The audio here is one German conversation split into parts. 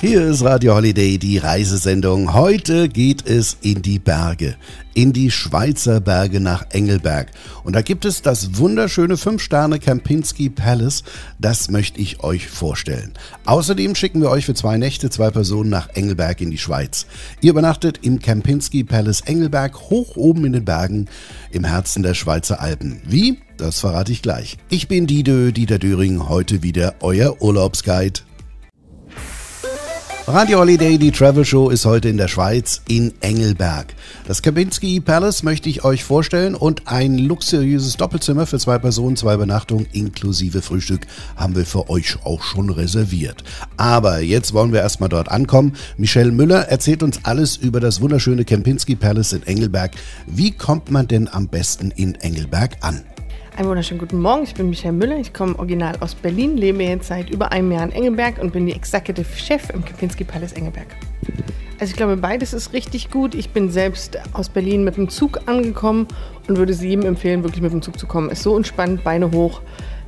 Hier ist Radio Holiday, die Reisesendung. Heute geht es in die Berge, in die Schweizer Berge nach Engelberg. Und da gibt es das wunderschöne 5-Sterne Kempinski Palace. Das möchte ich euch vorstellen. Außerdem schicken wir euch für zwei Nächte zwei Personen nach Engelberg in die Schweiz. Ihr übernachtet im Kempinski Palace Engelberg hoch oben in den Bergen im Herzen der Schweizer Alpen. Wie? Das verrate ich gleich. Ich bin Dide, Dieter Döring, heute wieder euer Urlaubsguide. Radio Holiday, die Travel Show, ist heute in der Schweiz in Engelberg. Das Kempinski Palace möchte ich euch vorstellen und ein luxuriöses Doppelzimmer für zwei Personen, zwei Übernachtungen inklusive Frühstück haben wir für euch auch schon reserviert. Aber jetzt wollen wir erstmal dort ankommen. Michelle Müller erzählt uns alles über das wunderschöne Kempinski Palace in Engelberg. Wie kommt man denn am besten in Engelberg an? Einen wunderschönen guten Morgen, ich bin Michael Müller, ich komme original aus Berlin, lebe jetzt seit über einem Jahr in Engelberg und bin die Executive Chef im Kempinski Palace Engelberg. Also ich glaube, beides ist richtig gut. Ich bin selbst aus Berlin mit dem Zug angekommen und würde es jedem empfehlen, wirklich mit dem Zug zu kommen. Ist so entspannt, Beine hoch,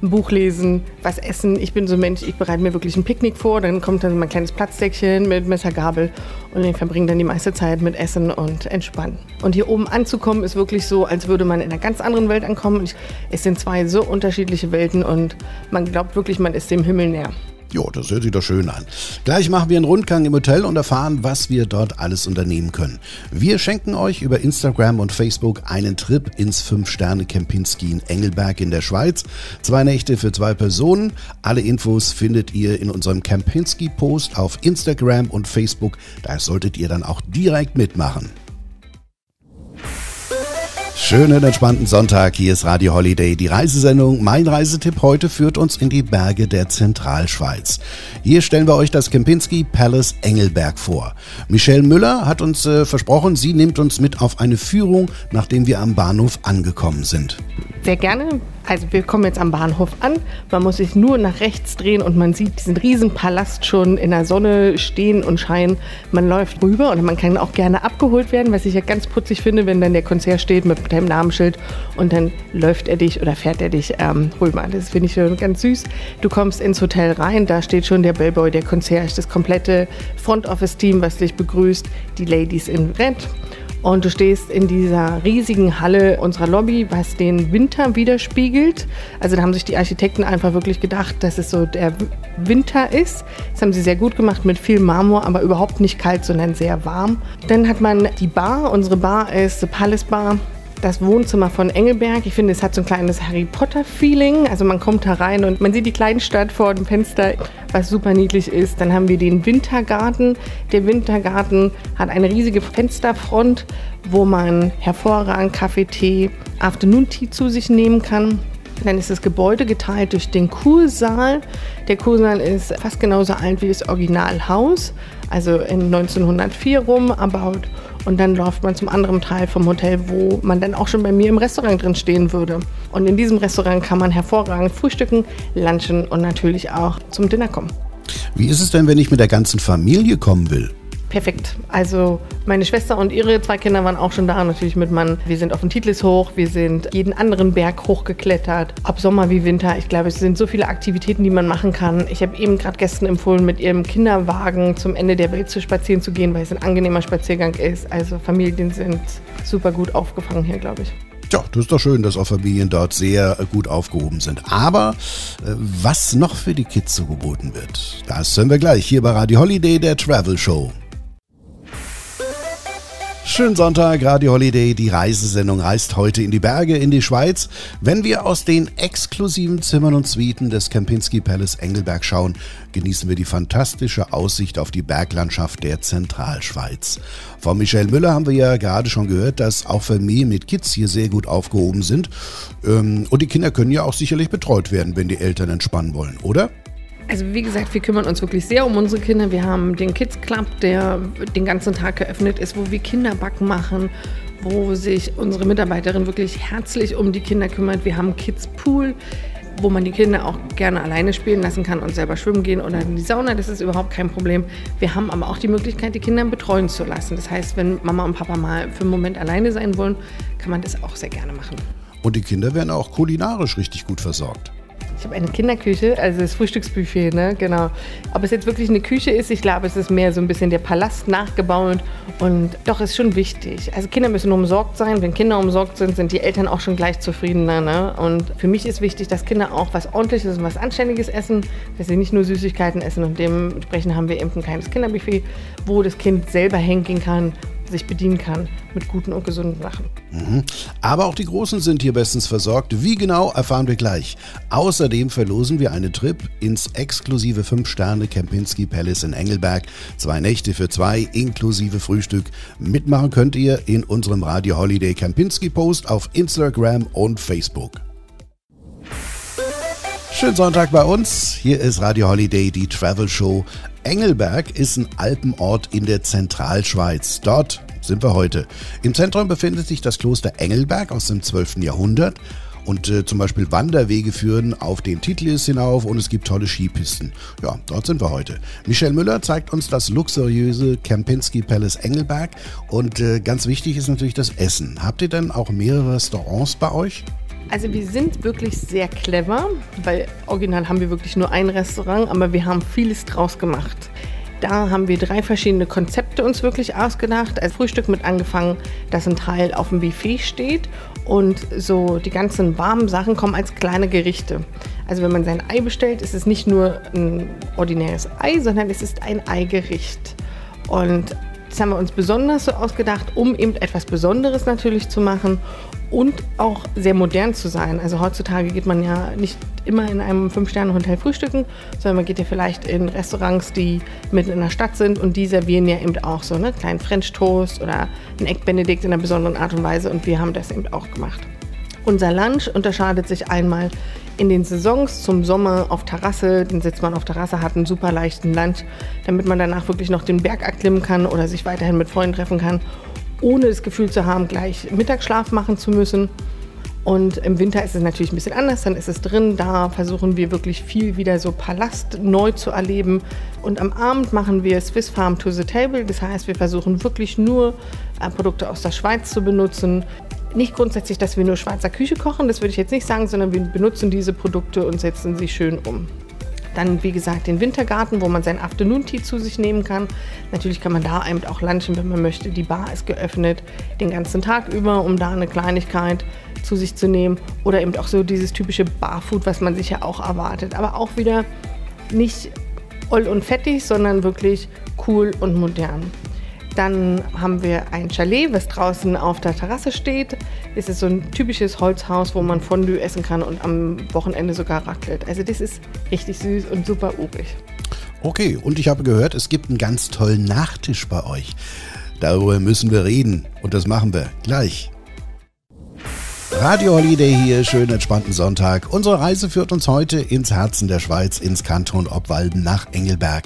ein Buch lesen, was essen. Ich bin so ein Mensch, ich bereite mir wirklich ein Picknick vor, dann kommt dann mein kleines Platzdeckchen mit Messer, Gabel und ich verbringe dann die meiste Zeit mit Essen und Entspannen. Und hier oben anzukommen ist wirklich so, als würde man in einer ganz anderen Welt ankommen. Es sind zwei so unterschiedliche Welten und man glaubt wirklich, man ist dem Himmel näher. Jo, das hört sich doch schön an. Gleich machen wir einen Rundgang im Hotel und erfahren, was wir dort alles unternehmen können. Wir schenken euch über Instagram und Facebook einen Trip ins 5-Sterne Kempinski in Engelberg in der Schweiz. Zwei Nächte für zwei Personen. Alle Infos findet ihr in unserem Kempinski-Post auf Instagram und Facebook. Da solltet ihr dann auch direkt mitmachen. Schönen entspannten Sonntag, hier ist Radio Holiday, die Reisesendung. Mein Reisetipp heute führt uns in die Berge der Zentralschweiz. Hier stellen wir euch das Kempinski Palace Engelberg vor. Michelle Müller hat uns äh, versprochen, sie nimmt uns mit auf eine Führung, nachdem wir am Bahnhof angekommen sind. Sehr gerne. Also wir kommen jetzt am Bahnhof an. Man muss sich nur nach rechts drehen und man sieht diesen riesen Palast schon in der Sonne stehen und scheinen. Man läuft rüber und man kann auch gerne abgeholt werden, was ich ja ganz putzig finde, wenn dann der Konzert steht mit deinem Namensschild und dann läuft er dich oder fährt er dich ähm, rüber. Das finde ich schon ganz süß. Du kommst ins Hotel rein, da steht schon der Bellboy, der Konzert, das komplette Front Office Team, was dich begrüßt, die Ladies in Red. Und du stehst in dieser riesigen Halle unserer Lobby, was den Winter widerspiegelt. Also da haben sich die Architekten einfach wirklich gedacht, dass es so der Winter ist. Das haben sie sehr gut gemacht mit viel Marmor, aber überhaupt nicht kalt, sondern sehr warm. Dann hat man die Bar. Unsere Bar ist The Palace Bar das Wohnzimmer von Engelberg. Ich finde, es hat so ein kleines Harry Potter-Feeling. Also man kommt da rein und man sieht die Kleinstadt vor dem Fenster, was super niedlich ist. Dann haben wir den Wintergarten. Der Wintergarten hat eine riesige Fensterfront, wo man hervorragend Kaffee, Tee, Afternoon Tea zu sich nehmen kann. Dann ist das Gebäude geteilt durch den Kursaal. Der Kursaal ist fast genauso alt wie das Originalhaus, also in 1904 rum erbaut. Und dann läuft man zum anderen Teil vom Hotel, wo man dann auch schon bei mir im Restaurant drin stehen würde. Und in diesem Restaurant kann man hervorragend frühstücken, lunchen und natürlich auch zum Dinner kommen. Wie ist es denn, wenn ich mit der ganzen Familie kommen will? Perfekt. Also meine Schwester und ihre zwei Kinder waren auch schon da, natürlich mit Mann. Wir sind auf den Titlis hoch, wir sind jeden anderen Berg hochgeklettert, ob Sommer wie Winter. Ich glaube, es sind so viele Aktivitäten, die man machen kann. Ich habe eben gerade gestern empfohlen, mit ihrem Kinderwagen zum Ende der Welt zu spazieren zu gehen, weil es ein angenehmer Spaziergang ist. Also Familien sind super gut aufgefangen hier, glaube ich. Ja, das ist doch schön, dass auch Familien dort sehr gut aufgehoben sind. Aber äh, was noch für die Kids so geboten wird, das hören wir gleich hier bei Radio Holiday, der Travel Show. Schönen Sonntag, Radio Holiday. Die Reisesendung reist heute in die Berge, in die Schweiz. Wenn wir aus den exklusiven Zimmern und Suiten des Kempinski Palace Engelberg schauen, genießen wir die fantastische Aussicht auf die Berglandschaft der Zentralschweiz. Von Michelle Müller haben wir ja gerade schon gehört, dass auch Familien mit Kids hier sehr gut aufgehoben sind. Ähm, und die Kinder können ja auch sicherlich betreut werden, wenn die Eltern entspannen wollen, oder? Also wie gesagt, wir kümmern uns wirklich sehr um unsere Kinder. Wir haben den Kids Club, der den ganzen Tag geöffnet ist, wo wir Kinderbacken machen, wo sich unsere Mitarbeiterin wirklich herzlich um die Kinder kümmert. Wir haben Kids Pool, wo man die Kinder auch gerne alleine spielen lassen kann und selber schwimmen gehen oder in die Sauna. Das ist überhaupt kein Problem. Wir haben aber auch die Möglichkeit, die Kinder betreuen zu lassen. Das heißt, wenn Mama und Papa mal für einen Moment alleine sein wollen, kann man das auch sehr gerne machen. Und die Kinder werden auch kulinarisch richtig gut versorgt. Ich habe eine Kinderküche, also das Frühstücksbuffet, ne? Genau. Ob es jetzt wirklich eine Küche ist, ich glaube, es ist mehr so ein bisschen der Palast nachgebaut. Und doch ist schon wichtig. Also Kinder müssen umsorgt sein. Wenn Kinder umsorgt sind, sind die Eltern auch schon gleich zufriedener. Ne? Und für mich ist wichtig, dass Kinder auch was Ordentliches und was Anständiges essen, dass sie nicht nur Süßigkeiten essen. Und dementsprechend haben wir eben ein kleines Kinderbuffet, wo das Kind selber hängen kann sich bedienen kann mit guten und gesunden Sachen. Mhm. Aber auch die Großen sind hier bestens versorgt. Wie genau, erfahren wir gleich. Außerdem verlosen wir einen Trip ins exklusive 5-Sterne Kempinski Palace in Engelberg. Zwei Nächte für zwei, inklusive Frühstück. Mitmachen könnt ihr in unserem Radio Holiday Kempinski Post auf Instagram und Facebook. Schönen Sonntag bei uns. Hier ist Radio Holiday, die Travel Show. Engelberg ist ein Alpenort in der Zentralschweiz. Dort sind wir heute. Im Zentrum befindet sich das Kloster Engelberg aus dem 12. Jahrhundert. Und äh, zum Beispiel Wanderwege führen auf den Titlis hinauf und es gibt tolle Skipisten. Ja, dort sind wir heute. Michelle Müller zeigt uns das luxuriöse Kempinski Palace Engelberg. Und äh, ganz wichtig ist natürlich das Essen. Habt ihr denn auch mehrere Restaurants bei euch? Also wir sind wirklich sehr clever, weil original haben wir wirklich nur ein Restaurant, aber wir haben vieles draus gemacht. Da haben wir drei verschiedene Konzepte uns wirklich ausgedacht. Als Frühstück mit angefangen, dass ein Teil auf dem Buffet steht und so die ganzen warmen Sachen kommen als kleine Gerichte. Also wenn man sein Ei bestellt, ist es nicht nur ein ordinäres Ei, sondern es ist ein Eigericht. Und das haben wir uns besonders so ausgedacht, um eben etwas Besonderes natürlich zu machen und auch sehr modern zu sein. Also heutzutage geht man ja nicht immer in einem Fünf-Sterne-Hotel frühstücken, sondern man geht ja vielleicht in Restaurants, die mitten in der Stadt sind und die servieren ja eben auch so, ne? Kleinen French Toast oder ein Egg Benedict in einer besonderen Art und Weise und wir haben das eben auch gemacht. Unser Lunch unterscheidet sich einmal in den Saisons zum Sommer auf Terrasse. Dann sitzt man auf Terrasse, hat einen super leichten Lunch, damit man danach wirklich noch den Berg erklimmen kann oder sich weiterhin mit Freunden treffen kann ohne das Gefühl zu haben, gleich Mittagsschlaf machen zu müssen. Und im Winter ist es natürlich ein bisschen anders, dann ist es drin. Da versuchen wir wirklich viel wieder so Palast neu zu erleben. Und am Abend machen wir Swiss Farm to the Table. Das heißt, wir versuchen wirklich nur äh, Produkte aus der Schweiz zu benutzen. Nicht grundsätzlich, dass wir nur Schweizer Küche kochen, das würde ich jetzt nicht sagen, sondern wir benutzen diese Produkte und setzen sie schön um. Dann, wie gesagt, den Wintergarten, wo man sein Afternoon Tea zu sich nehmen kann. Natürlich kann man da eben auch lunchen, wenn man möchte. Die Bar ist geöffnet den ganzen Tag über, um da eine Kleinigkeit zu sich zu nehmen. Oder eben auch so dieses typische Barfood, was man sich ja auch erwartet. Aber auch wieder nicht oll und fettig, sondern wirklich cool und modern. Dann haben wir ein Chalet, was draußen auf der Terrasse steht. Es ist so ein typisches Holzhaus, wo man Fondue essen kann und am Wochenende sogar raclette. Also das ist richtig süß und super urig. Okay, und ich habe gehört, es gibt einen ganz tollen Nachtisch bei euch. Darüber müssen wir reden und das machen wir gleich. Radio Holiday hier, schönen entspannten Sonntag. Unsere Reise führt uns heute ins Herzen der Schweiz, ins Kanton Obwalden nach Engelberg.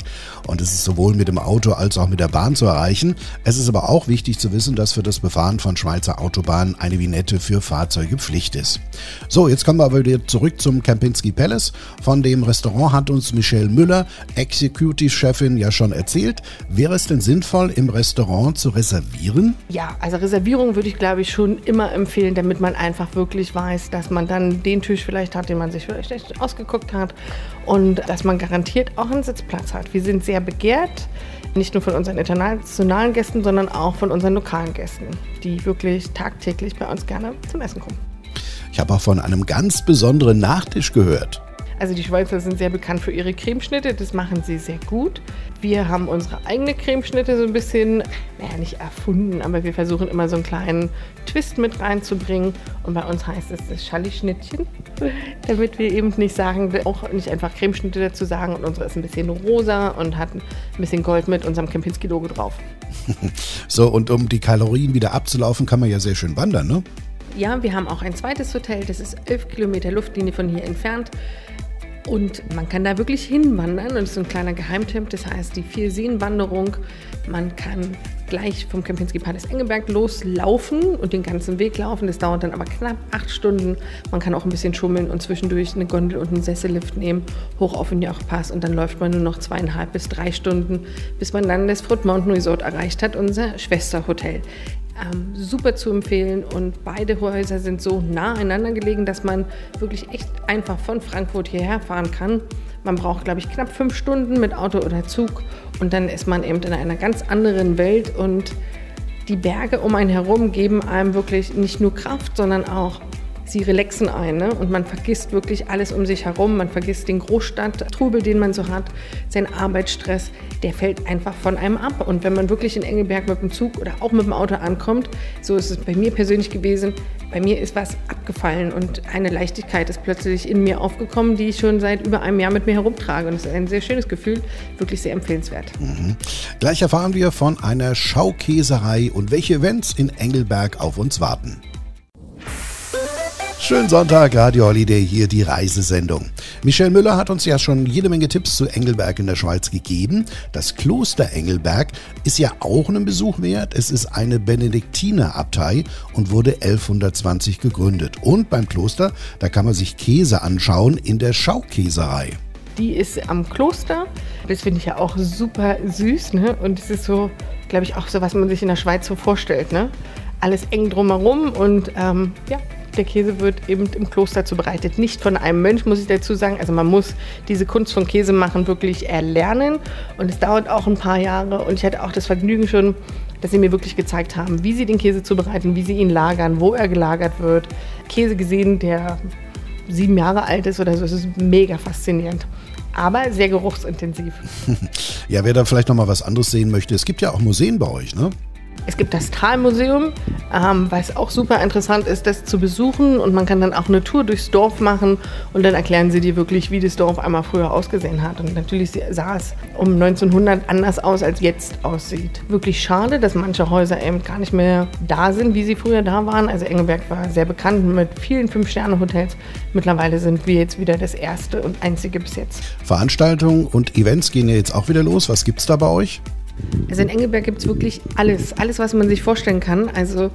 Und es ist sowohl mit dem Auto als auch mit der Bahn zu erreichen. Es ist aber auch wichtig zu wissen, dass für das Befahren von Schweizer Autobahnen eine Vignette für Fahrzeuge Pflicht ist. So, jetzt kommen wir aber wieder zurück zum Kempinski Palace. Von dem Restaurant hat uns Michelle Müller, Executive-Chefin, ja schon erzählt. Wäre es denn sinnvoll, im Restaurant zu reservieren? Ja, also Reservierung würde ich glaube ich schon immer empfehlen, damit man einfach einfach wirklich weiß, dass man dann den Tisch vielleicht hat, den man sich vielleicht ausgeguckt hat und dass man garantiert auch einen Sitzplatz hat. Wir sind sehr begehrt, nicht nur von unseren internationalen Gästen, sondern auch von unseren lokalen Gästen, die wirklich tagtäglich bei uns gerne zum Essen kommen. Ich habe auch von einem ganz besonderen Nachtisch gehört. Also die Schweizer sind sehr bekannt für ihre Cremeschnitte, das machen sie sehr gut. Wir haben unsere eigene Cremeschnitte so ein bisschen, naja, nicht erfunden, aber wir versuchen immer so einen kleinen Twist mit reinzubringen. Und bei uns heißt es das Schalli-Schnittchen, damit wir eben nicht sagen, auch nicht einfach Cremeschnitte dazu sagen. Und unsere ist ein bisschen rosa und hat ein bisschen Gold mit unserem Kempinski-Logo drauf. so, und um die Kalorien wieder abzulaufen, kann man ja sehr schön wandern, ne? Ja, wir haben auch ein zweites Hotel, das ist elf Kilometer Luftlinie von hier entfernt. Und man kann da wirklich hinwandern und es ist ein kleiner Geheimtipp, das heißt die Vier-Seen-Wanderung. Man kann gleich vom Kempinski Palace Engelberg loslaufen und den ganzen Weg laufen. Das dauert dann aber knapp acht Stunden. Man kann auch ein bisschen schummeln und zwischendurch eine Gondel und einen Sessellift nehmen, hoch auf den Jochpass und dann läuft man nur noch zweieinhalb bis drei Stunden, bis man dann das Fruit Mountain Resort erreicht hat, unser Schwesterhotel. Ähm, super zu empfehlen. Und beide Häuser sind so nah einander gelegen, dass man wirklich echt einfach von Frankfurt hierher fahren kann. Man braucht, glaube ich, knapp fünf Stunden mit Auto oder Zug. Und dann ist man eben in einer ganz anderen Welt. Und die Berge um einen herum geben einem wirklich nicht nur Kraft, sondern auch sie relaxen ein ne? und man vergisst wirklich alles um sich herum. Man vergisst den Großstadttrubel, den man so hat, seinen Arbeitsstress, der fällt einfach von einem ab. Und wenn man wirklich in Engelberg mit dem Zug oder auch mit dem Auto ankommt, so ist es bei mir persönlich gewesen, bei mir ist was abgefallen und eine Leichtigkeit ist plötzlich in mir aufgekommen, die ich schon seit über einem Jahr mit mir herumtrage. Und es ist ein sehr schönes Gefühl, wirklich sehr empfehlenswert. Mhm. Gleich erfahren wir von einer Schaukäserei und welche Events in Engelberg auf uns warten. Schönen Sonntag, Radio Holiday, hier die Reisesendung. Michelle Müller hat uns ja schon jede Menge Tipps zu Engelberg in der Schweiz gegeben. Das Kloster Engelberg ist ja auch einen Besuch wert. Es ist eine Benediktinerabtei und wurde 1120 gegründet. Und beim Kloster, da kann man sich Käse anschauen in der Schaukäserei. Die ist am Kloster. Das finde ich ja auch super süß. Ne? Und es ist so, glaube ich, auch so, was man sich in der Schweiz so vorstellt. Ne? Alles eng drumherum und ähm, ja, der Käse wird eben im Kloster zubereitet. Nicht von einem Mönch, muss ich dazu sagen. Also man muss diese Kunst von Käse machen wirklich erlernen. Und es dauert auch ein paar Jahre. Und ich hatte auch das Vergnügen schon, dass sie mir wirklich gezeigt haben, wie sie den Käse zubereiten, wie sie ihn lagern, wo er gelagert wird. Käse gesehen, der sieben Jahre alt ist oder so. Es ist mega faszinierend aber sehr geruchsintensiv. Ja, wer da vielleicht noch mal was anderes sehen möchte, es gibt ja auch Museen bei euch, ne? Es gibt das Talmuseum, ähm, was auch super interessant ist, das zu besuchen. Und man kann dann auch eine Tour durchs Dorf machen und dann erklären sie dir wirklich, wie das Dorf einmal früher ausgesehen hat. Und natürlich sah es um 1900 anders aus, als jetzt aussieht. Wirklich schade, dass manche Häuser eben gar nicht mehr da sind, wie sie früher da waren. Also Engelberg war sehr bekannt mit vielen Fünf-Sterne-Hotels. Mittlerweile sind wir jetzt wieder das erste und einzige bis jetzt. Veranstaltungen und Events gehen ja jetzt auch wieder los. Was gibt es da bei euch? Also in Engelberg gibt es wirklich alles, alles, was man sich vorstellen kann. Also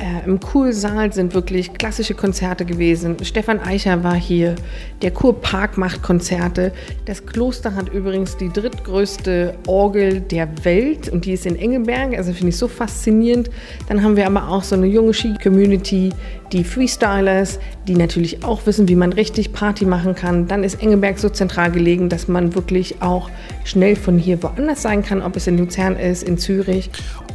äh, Im Kursaal sind wirklich klassische Konzerte gewesen. Stefan Eicher war hier. Der Kurpark macht Konzerte. Das Kloster hat übrigens die drittgrößte Orgel der Welt und die ist in Engelberg. Also finde ich so faszinierend. Dann haben wir aber auch so eine junge Ski-Community, die Freestylers, die natürlich auch wissen, wie man richtig Party machen kann. Dann ist Engelberg so zentral gelegen, dass man wirklich auch schnell von hier woanders sein kann, ob es in Luzern ist, in Zürich.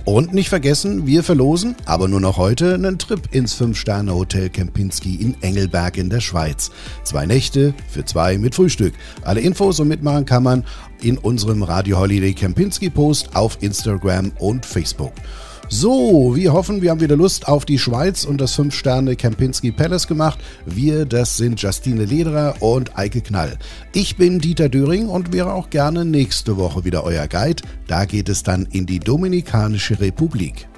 Und nicht vergessen, wir verlosen, aber nur noch heute, einen Trip ins Fünf-Sterne-Hotel Kempinski in Engelberg in der Schweiz. Zwei Nächte für zwei mit Frühstück. Alle Infos und mitmachen kann man in unserem Radio Holiday Kempinski Post auf Instagram und Facebook. So, wir hoffen, wir haben wieder Lust auf die Schweiz und das 5-Sterne Kempinski Palace gemacht. Wir, das sind Justine Lederer und Eike Knall. Ich bin Dieter Döring und wäre auch gerne nächste Woche wieder euer Guide. Da geht es dann in die Dominikanische Republik.